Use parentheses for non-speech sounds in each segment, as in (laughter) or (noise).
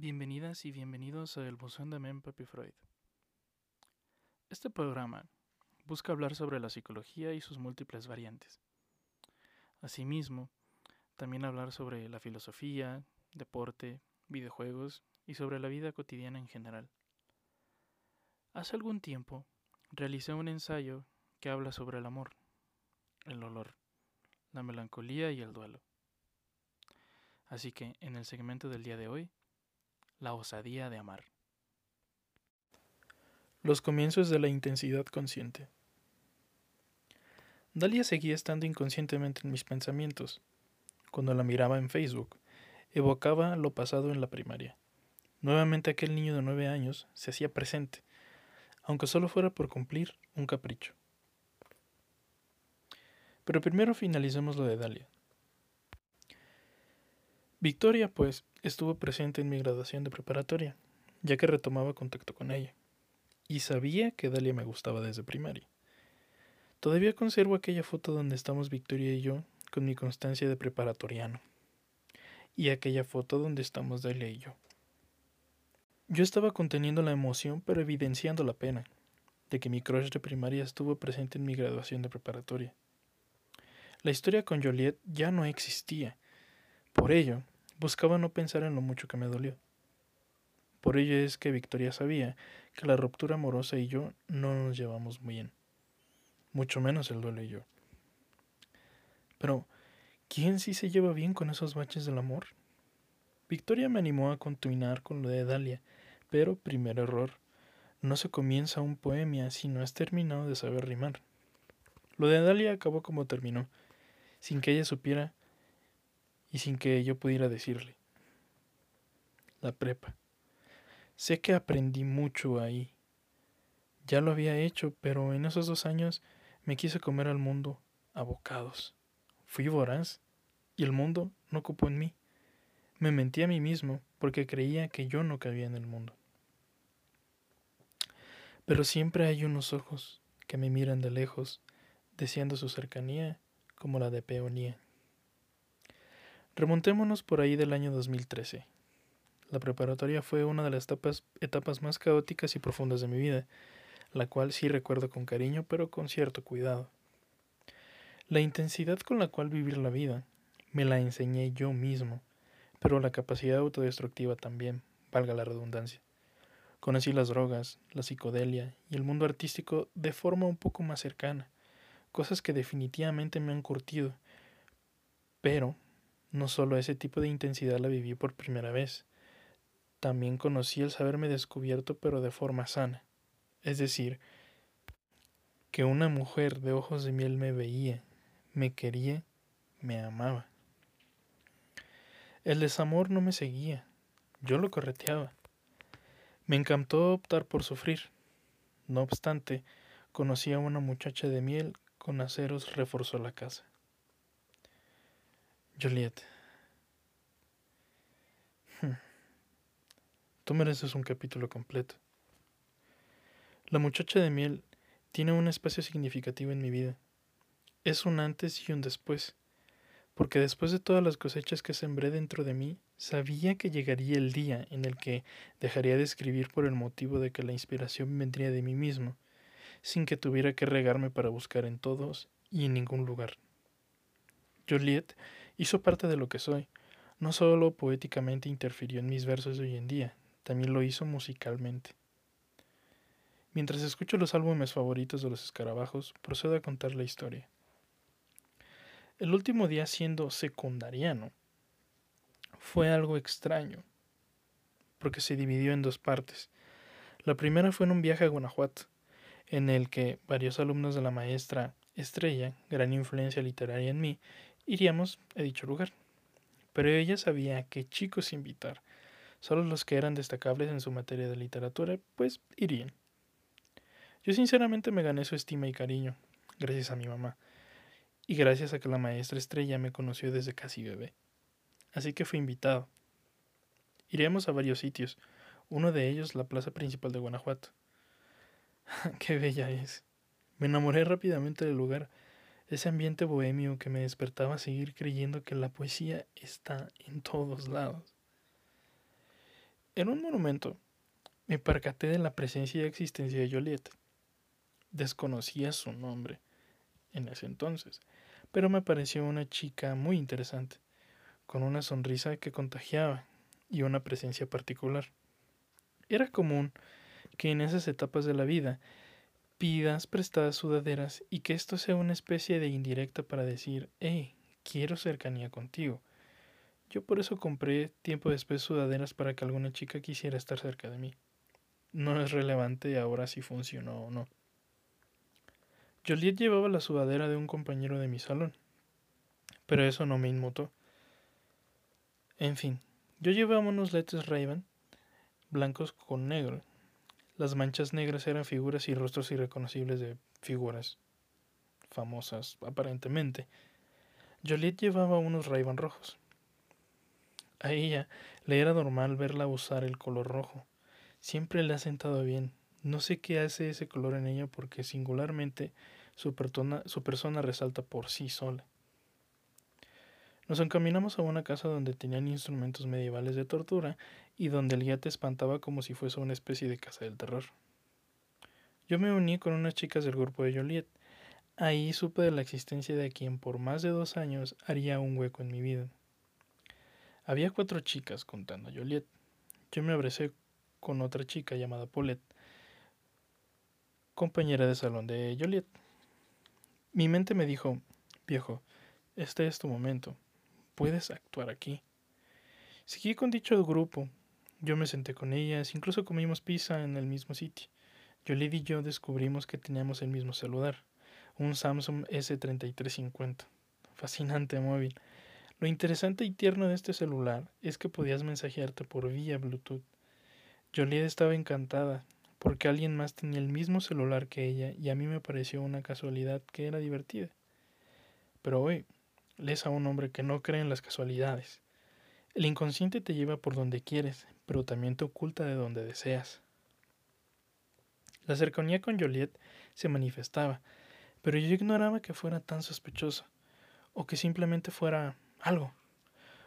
Bienvenidas y bienvenidos a El Buzón de Men Papi Freud. Este programa busca hablar sobre la psicología y sus múltiples variantes. Asimismo, también hablar sobre la filosofía, deporte, videojuegos y sobre la vida cotidiana en general. Hace algún tiempo realicé un ensayo que habla sobre el amor, el olor, la melancolía y el duelo. Así que en el segmento del día de hoy, la osadía de amar. Los comienzos de la intensidad consciente. Dalia seguía estando inconscientemente en mis pensamientos. Cuando la miraba en Facebook, evocaba lo pasado en la primaria. Nuevamente aquel niño de nueve años se hacía presente, aunque solo fuera por cumplir un capricho. Pero primero finalicemos lo de Dalia. Victoria, pues, estuvo presente en mi graduación de preparatoria, ya que retomaba contacto con ella, y sabía que Dalia me gustaba desde primaria. Todavía conservo aquella foto donde estamos Victoria y yo con mi constancia de preparatoriano, y aquella foto donde estamos Dalia y yo. Yo estaba conteniendo la emoción, pero evidenciando la pena, de que mi crush de primaria estuvo presente en mi graduación de preparatoria. La historia con Joliet ya no existía. Por ello, Buscaba no pensar en lo mucho que me dolió. Por ello es que Victoria sabía que la ruptura amorosa y yo no nos llevamos muy bien. Mucho menos el duelo y yo. Pero, ¿quién sí se lleva bien con esos baches del amor? Victoria me animó a continuar con lo de Dalia, pero primer error. No se comienza un poema si no has terminado de saber rimar. Lo de Dalia acabó como terminó, sin que ella supiera y sin que yo pudiera decirle. La prepa. Sé que aprendí mucho ahí. Ya lo había hecho, pero en esos dos años me quise comer al mundo a bocados. Fui voraz y el mundo no ocupó en mí. Me mentí a mí mismo porque creía que yo no cabía en el mundo. Pero siempre hay unos ojos que me miran de lejos, deseando su cercanía como la de peonía. Remontémonos por ahí del año 2013. La preparatoria fue una de las etapas, más caóticas y profundas de mi vida, la cual sí recuerdo con cariño pero con cierto cuidado. La intensidad con la cual vivir la vida me la enseñé yo mismo, pero la capacidad autodestructiva también, valga la redundancia. Conocí las drogas, la psicodelia y el mundo artístico de forma un poco más cercana, cosas que definitivamente me han curtido, pero no solo ese tipo de intensidad la viví por primera vez, también conocí el saberme descubierto pero de forma sana. Es decir, que una mujer de ojos de miel me veía, me quería, me amaba. El desamor no me seguía, yo lo correteaba. Me encantó optar por sufrir. No obstante, conocí a una muchacha de miel con aceros reforzó la casa. Juliet. Hmm. Tú mereces un capítulo completo. La muchacha de miel tiene un espacio significativo en mi vida. Es un antes y un después, porque después de todas las cosechas que sembré dentro de mí, sabía que llegaría el día en el que dejaría de escribir por el motivo de que la inspiración vendría de mí mismo, sin que tuviera que regarme para buscar en todos y en ningún lugar. Juliet hizo parte de lo que soy. No solo poéticamente interfirió en mis versos de hoy en día, también lo hizo musicalmente. Mientras escucho los álbumes favoritos de los escarabajos, procedo a contar la historia. El último día siendo secundariano fue algo extraño, porque se dividió en dos partes. La primera fue en un viaje a Guanajuato, en el que varios alumnos de la maestra Estrella, gran influencia literaria en mí, iríamos a dicho lugar. Pero ella sabía a qué chicos invitar. Solo los que eran destacables en su materia de literatura, pues irían. Yo sinceramente me gané su estima y cariño, gracias a mi mamá, y gracias a que la maestra estrella me conoció desde casi bebé. Así que fui invitado. Iremos a varios sitios, uno de ellos la plaza principal de Guanajuato. (laughs) ¡Qué bella es! Me enamoré rápidamente del lugar ese ambiente bohemio que me despertaba a seguir creyendo que la poesía está en todos lados. En un monumento me percaté de la presencia y existencia de Joliet. Desconocía su nombre en ese entonces, pero me pareció una chica muy interesante, con una sonrisa que contagiaba y una presencia particular. Era común que en esas etapas de la vida pidas prestadas sudaderas y que esto sea una especie de indirecta para decir, hey, quiero cercanía contigo. Yo por eso compré tiempo después sudaderas para que alguna chica quisiera estar cerca de mí. No es relevante ahora si funcionó o no. Joliet llevaba la sudadera de un compañero de mi salón, pero eso no me inmutó. En fin, yo llevaba unos lentes Raven blancos con negro. Las manchas negras eran figuras y rostros irreconocibles de figuras famosas, aparentemente. Joliet llevaba unos ray rojos. A ella le era normal verla usar el color rojo. Siempre le ha sentado bien. No sé qué hace ese color en ella porque singularmente su persona resalta por sí sola. Nos encaminamos a una casa donde tenían instrumentos medievales de tortura y donde el guía te espantaba como si fuese una especie de casa del terror. Yo me uní con unas chicas del grupo de Joliet. Ahí supe de la existencia de quien por más de dos años haría un hueco en mi vida. Había cuatro chicas contando a Joliet. Yo me abracé con otra chica llamada Paulette, compañera de salón de Joliet. Mi mente me dijo, viejo, este es tu momento, puedes actuar aquí. Seguí con dicho grupo, yo me senté con ellas, incluso comimos pizza en el mismo sitio. Joliet y yo descubrimos que teníamos el mismo celular, un Samsung S3350. Fascinante móvil. Lo interesante y tierno de este celular es que podías mensajearte por vía Bluetooth. Joliet estaba encantada, porque alguien más tenía el mismo celular que ella y a mí me pareció una casualidad que era divertida. Pero hoy, lees a un hombre que no cree en las casualidades. El inconsciente te lleva por donde quieres, pero también te oculta de donde deseas. La cercanía con Joliet se manifestaba, pero yo ignoraba que fuera tan sospechosa, o que simplemente fuera algo.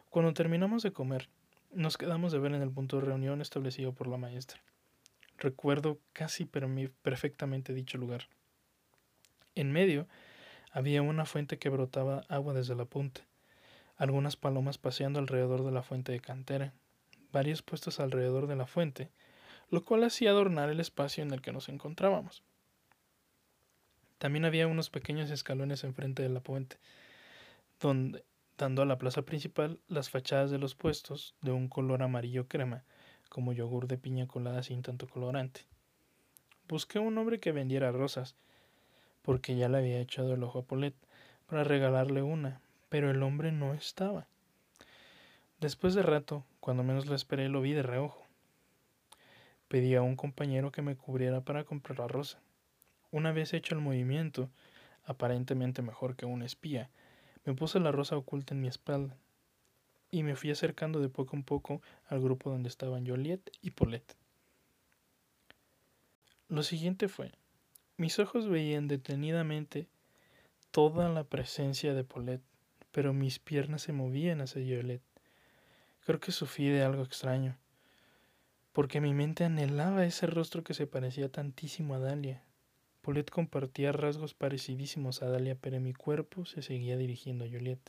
Cuando terminamos de comer, nos quedamos de ver en el punto de reunión establecido por la maestra. Recuerdo casi perfectamente dicho lugar. En medio había una fuente que brotaba agua desde la punta, algunas palomas paseando alrededor de la fuente de cantera, varios puestos alrededor de la fuente, lo cual hacía adornar el espacio en el que nos encontrábamos. También había unos pequeños escalones enfrente de la fuente, donde dando a la plaza principal las fachadas de los puestos de un color amarillo crema, como yogur de piña colada sin tanto colorante. Busqué un hombre que vendiera rosas, porque ya le había echado el ojo a Polet para regalarle una, pero el hombre no estaba. Después de rato, cuando menos lo esperé, lo vi de reojo. Pedí a un compañero que me cubriera para comprar la rosa. Una vez hecho el movimiento, aparentemente mejor que un espía, me puse la rosa oculta en mi espalda y me fui acercando de poco en poco al grupo donde estaban Joliet y Paulette. Lo siguiente fue, mis ojos veían detenidamente toda la presencia de Paulette, pero mis piernas se movían hacia Joliet. Creo que sufrí de algo extraño, porque mi mente anhelaba ese rostro que se parecía tantísimo a Dalia, Paulette compartía rasgos parecidísimos a Dalia, pero mi cuerpo se seguía dirigiendo a Juliet.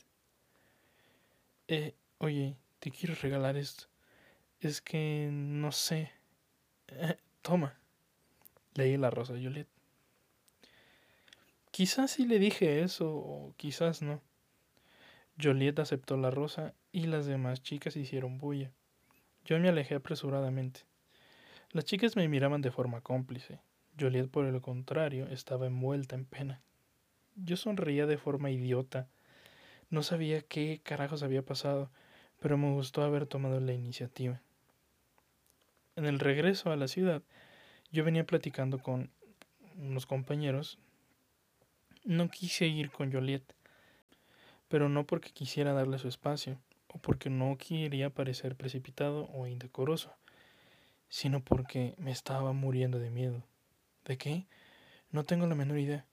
Eh, oye, te quiero regalar esto. Es que no sé. Eh, toma. Leí la rosa a Juliet. Quizás sí le dije eso, o quizás no. Juliet aceptó la rosa y las demás chicas hicieron bulla. Yo me alejé apresuradamente. Las chicas me miraban de forma cómplice. Joliet, por el contrario, estaba envuelta en pena. Yo sonreía de forma idiota. No sabía qué carajos había pasado, pero me gustó haber tomado la iniciativa. En el regreso a la ciudad, yo venía platicando con unos compañeros. No quise ir con Joliet, pero no porque quisiera darle su espacio, o porque no quería parecer precipitado o indecoroso, sino porque me estaba muriendo de miedo. ¿De qué? No tengo la menor idea.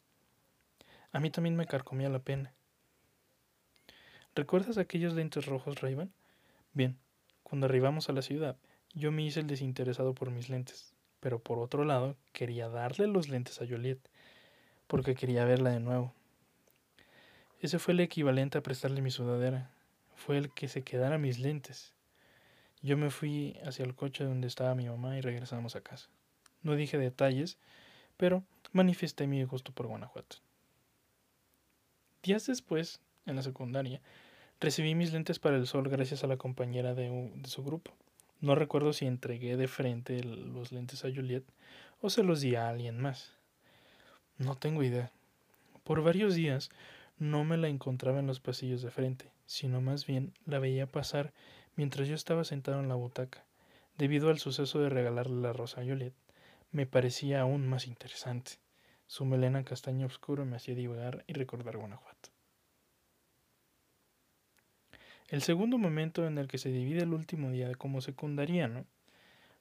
A mí también me carcomía la pena. ¿Recuerdas aquellos lentes rojos, Rayban? Bien, cuando arribamos a la ciudad yo me hice el desinteresado por mis lentes, pero por otro lado quería darle los lentes a Joliet, porque quería verla de nuevo. Ese fue el equivalente a prestarle mi sudadera, fue el que se quedara mis lentes. Yo me fui hacia el coche donde estaba mi mamá y regresamos a casa. No dije detalles, pero manifesté mi gusto por Guanajuato. Días después, en la secundaria, recibí mis lentes para el sol gracias a la compañera de, de su grupo. No recuerdo si entregué de frente los lentes a Juliet o se los di a alguien más. No tengo idea. Por varios días no me la encontraba en los pasillos de frente, sino más bien la veía pasar mientras yo estaba sentado en la butaca. Debido al suceso de regalarle la rosa a Juliet, me parecía aún más interesante. Su melena castaña oscura me hacía divagar y recordar Guanajuato. El segundo momento en el que se divide el último día como secundariano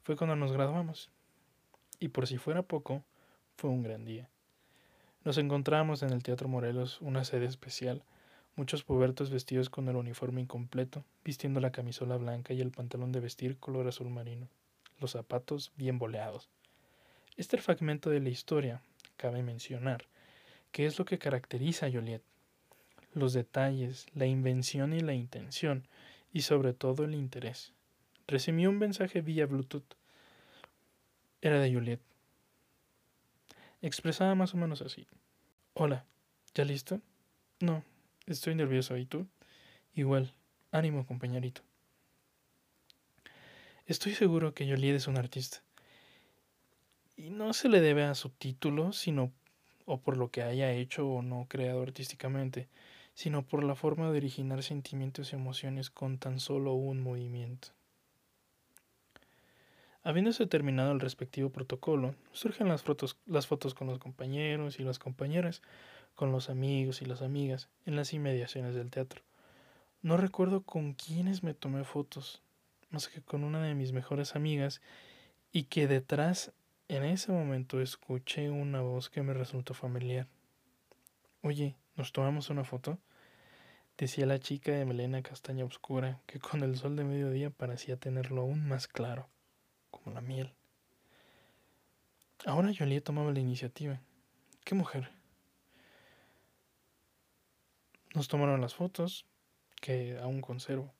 fue cuando nos graduamos. Y por si fuera poco, fue un gran día. Nos encontramos en el Teatro Morelos, una sede especial, muchos pubertos vestidos con el uniforme incompleto, vistiendo la camisola blanca y el pantalón de vestir color azul marino, los zapatos bien boleados. Este fragmento de la historia, cabe mencionar, que es lo que caracteriza a Joliet, los detalles, la invención y la intención, y sobre todo el interés. Recibí un mensaje vía Bluetooth. Era de Juliet. Expresaba más o menos así. Hola, ¿ya listo? No, estoy nervioso. ¿Y tú? Igual. Ánimo, compañerito. Estoy seguro que Juliet es un artista. Y no se le debe a su título, sino o por lo que haya hecho o no creado artísticamente, sino por la forma de originar sentimientos y emociones con tan solo un movimiento. Habiéndose terminado el respectivo protocolo, surgen las fotos, las fotos con los compañeros y las compañeras, con los amigos y las amigas, en las inmediaciones del teatro. No recuerdo con quiénes me tomé fotos, más que con una de mis mejores amigas, y que detrás, en ese momento, escuché una voz que me resultó familiar. Oye, ¿nos tomamos una foto? decía la chica de melena castaña oscura, que con el sol de mediodía parecía tenerlo aún más claro, como la miel. Ahora Joliet tomaba la iniciativa. ¡Qué mujer! Nos tomaron las fotos, que aún conservo.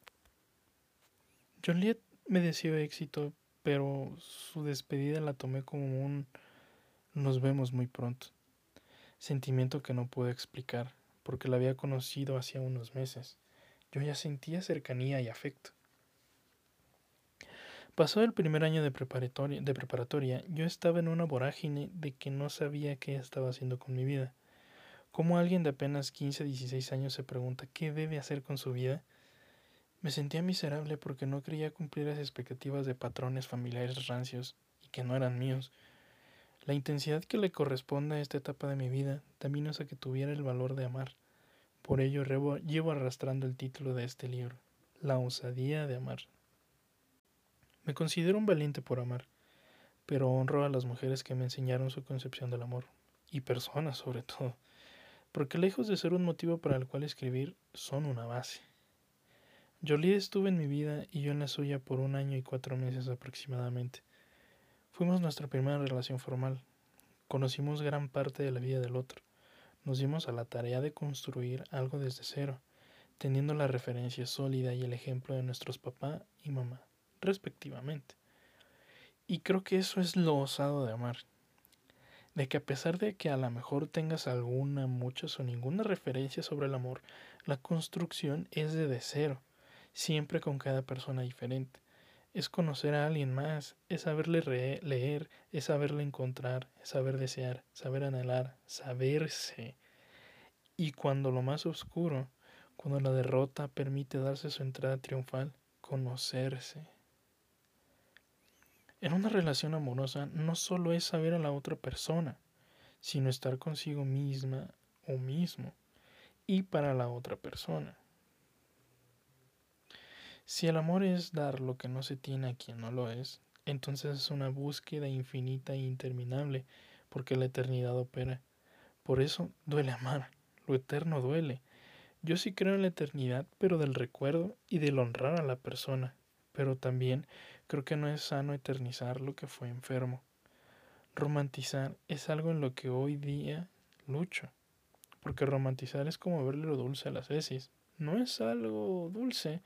Joliet me deseó éxito, pero su despedida la tomé como un nos vemos muy pronto. Sentimiento que no puedo explicar porque la había conocido hacía unos meses. Yo ya sentía cercanía y afecto. Pasó el primer año de preparatoria, de preparatoria, yo estaba en una vorágine de que no sabía qué estaba haciendo con mi vida. Como alguien de apenas 15, 16 años se pregunta qué debe hacer con su vida, me sentía miserable porque no quería cumplir las expectativas de patrones familiares rancios y que no eran míos. La intensidad que le corresponde a esta etapa de mi vida también hace que tuviera el valor de amar. Por ello llevo arrastrando el título de este libro, La osadía de amar. Me considero un valiente por amar, pero honro a las mujeres que me enseñaron su concepción del amor, y personas sobre todo, porque lejos de ser un motivo para el cual escribir, son una base. Jolie estuvo en mi vida y yo en la suya por un año y cuatro meses aproximadamente. Fuimos nuestra primera relación formal. Conocimos gran parte de la vida del otro. Nos dimos a la tarea de construir algo desde cero, teniendo la referencia sólida y el ejemplo de nuestros papá y mamá, respectivamente. Y creo que eso es lo osado de amar. De que a pesar de que a lo mejor tengas alguna, muchas o ninguna referencia sobre el amor, la construcción es de cero, siempre con cada persona diferente es conocer a alguien más, es saberle leer, es saberle encontrar, es saber desear, saber anhelar, saberse. Y cuando lo más oscuro, cuando la derrota permite darse su entrada triunfal, conocerse. En una relación amorosa no solo es saber a la otra persona, sino estar consigo misma o mismo y para la otra persona. Si el amor es dar lo que no se tiene a quien no lo es, entonces es una búsqueda infinita e interminable, porque la eternidad opera. Por eso duele amar, lo eterno duele. Yo sí creo en la eternidad, pero del recuerdo y del honrar a la persona, pero también creo que no es sano eternizar lo que fue enfermo. Romantizar es algo en lo que hoy día lucho, porque romantizar es como verle lo dulce a las heces. No es algo dulce,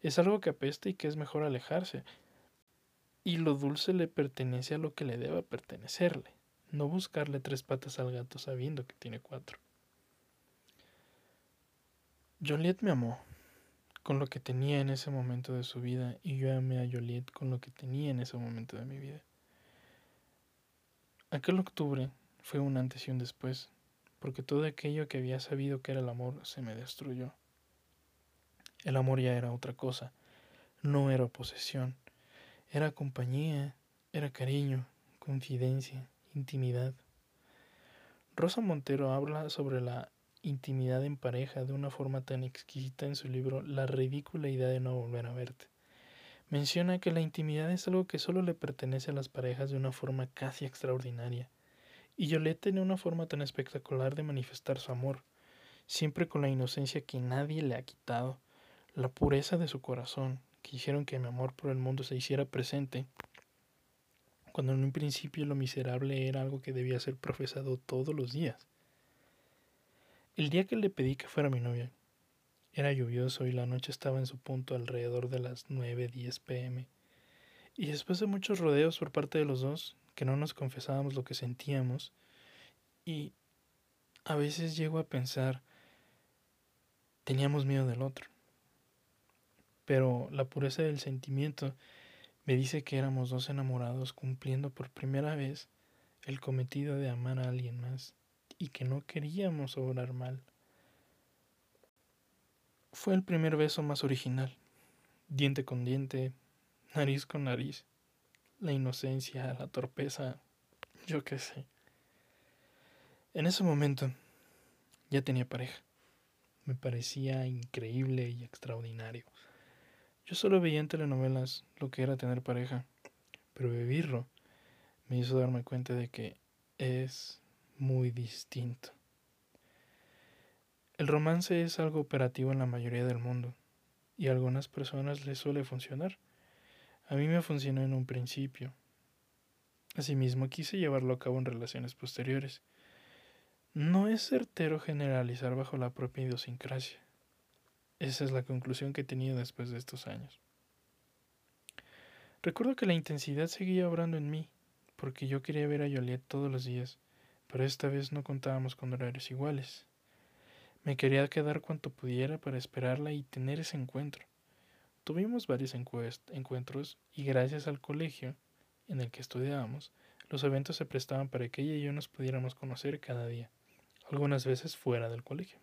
es algo que apesta y que es mejor alejarse. Y lo dulce le pertenece a lo que le deba pertenecerle, no buscarle tres patas al gato sabiendo que tiene cuatro. Joliet me amó con lo que tenía en ese momento de su vida y yo amé a Joliet con lo que tenía en ese momento de mi vida. Aquel octubre fue un antes y un después, porque todo aquello que había sabido que era el amor se me destruyó. El amor ya era otra cosa, no era posesión, era compañía, era cariño, confidencia, intimidad. Rosa Montero habla sobre la intimidad en pareja de una forma tan exquisita en su libro La ridícula idea de no volver a verte. Menciona que la intimidad es algo que solo le pertenece a las parejas de una forma casi extraordinaria. Y Yolette tiene una forma tan espectacular de manifestar su amor, siempre con la inocencia que nadie le ha quitado, la pureza de su corazón, que hicieron que mi amor por el mundo se hiciera presente, cuando en un principio lo miserable era algo que debía ser profesado todos los días. El día que le pedí que fuera mi novia, era lluvioso y la noche estaba en su punto alrededor de las 9-10 pm. Y después de muchos rodeos por parte de los dos, que no nos confesábamos lo que sentíamos, y a veces llego a pensar, teníamos miedo del otro. Pero la pureza del sentimiento me dice que éramos dos enamorados cumpliendo por primera vez el cometido de amar a alguien más y que no queríamos obrar mal. Fue el primer beso más original, diente con diente, nariz con nariz, la inocencia, la torpeza, yo qué sé. En ese momento ya tenía pareja. Me parecía increíble y extraordinario. Yo solo veía en telenovelas lo que era tener pareja, pero vivirlo me hizo darme cuenta de que es muy distinto. El romance es algo operativo en la mayoría del mundo y a algunas personas les suele funcionar. A mí me funcionó en un principio. Asimismo quise llevarlo a cabo en relaciones posteriores. No es certero generalizar bajo la propia idiosincrasia. Esa es la conclusión que he tenido después de estos años. Recuerdo que la intensidad seguía obrando en mí, porque yo quería ver a Joliet todos los días, pero esta vez no contábamos con horarios iguales. Me quería quedar cuanto pudiera para esperarla y tener ese encuentro. Tuvimos varios encuentros y gracias al colegio en el que estudiábamos, los eventos se prestaban para que ella y yo nos pudiéramos conocer cada día, algunas veces fuera del colegio.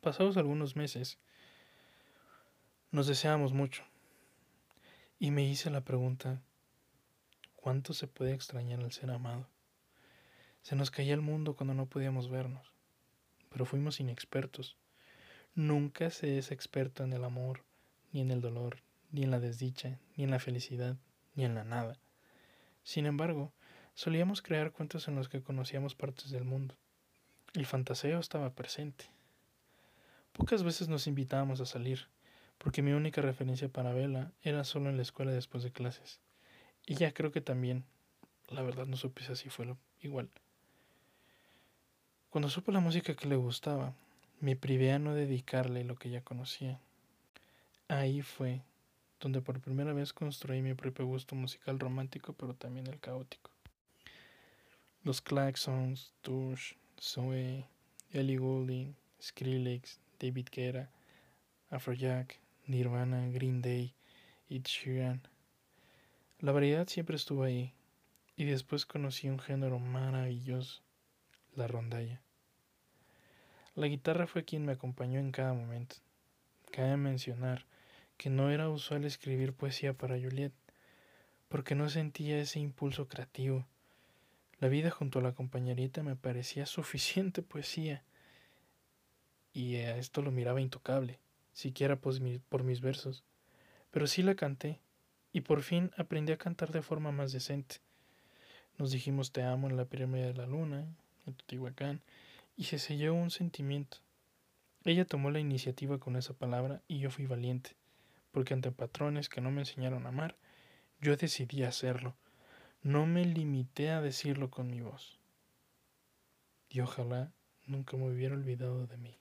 Pasados algunos meses, nos deseábamos mucho y me hice la pregunta, ¿cuánto se puede extrañar al ser amado? Se nos caía el mundo cuando no podíamos vernos pero fuimos inexpertos. Nunca se es experto en el amor, ni en el dolor, ni en la desdicha, ni en la felicidad, ni en la nada. Sin embargo, solíamos crear cuentos en los que conocíamos partes del mundo. El fantaseo estaba presente. Pocas veces nos invitábamos a salir, porque mi única referencia para Vela era solo en la escuela después de clases. Y ya creo que también, la verdad no supe si así fue igual. Cuando supo la música que le gustaba, me privé a no dedicarle lo que ya conocía. Ahí fue donde por primera vez construí mi propio gusto musical romántico, pero también el caótico. Los Claxons, Tush, Zoe, Ellie Goulding, Skrillex, David Guetta, Afrojack, Nirvana, Green Day, y Sheeran. La variedad siempre estuvo ahí, y después conocí un género maravilloso, la rondalla. La guitarra fue quien me acompañó en cada momento. Cabe mencionar que no era usual escribir poesía para Juliet, porque no sentía ese impulso creativo. La vida junto a la compañerita me parecía suficiente poesía, y a esto lo miraba intocable, siquiera por mis versos. Pero sí la canté, y por fin aprendí a cantar de forma más decente. Nos dijimos te amo en la pirámide de la luna, en Teotihuacán, y se selló un sentimiento. Ella tomó la iniciativa con esa palabra y yo fui valiente, porque ante patrones que no me enseñaron a amar, yo decidí hacerlo. No me limité a decirlo con mi voz. Y ojalá nunca me hubiera olvidado de mí.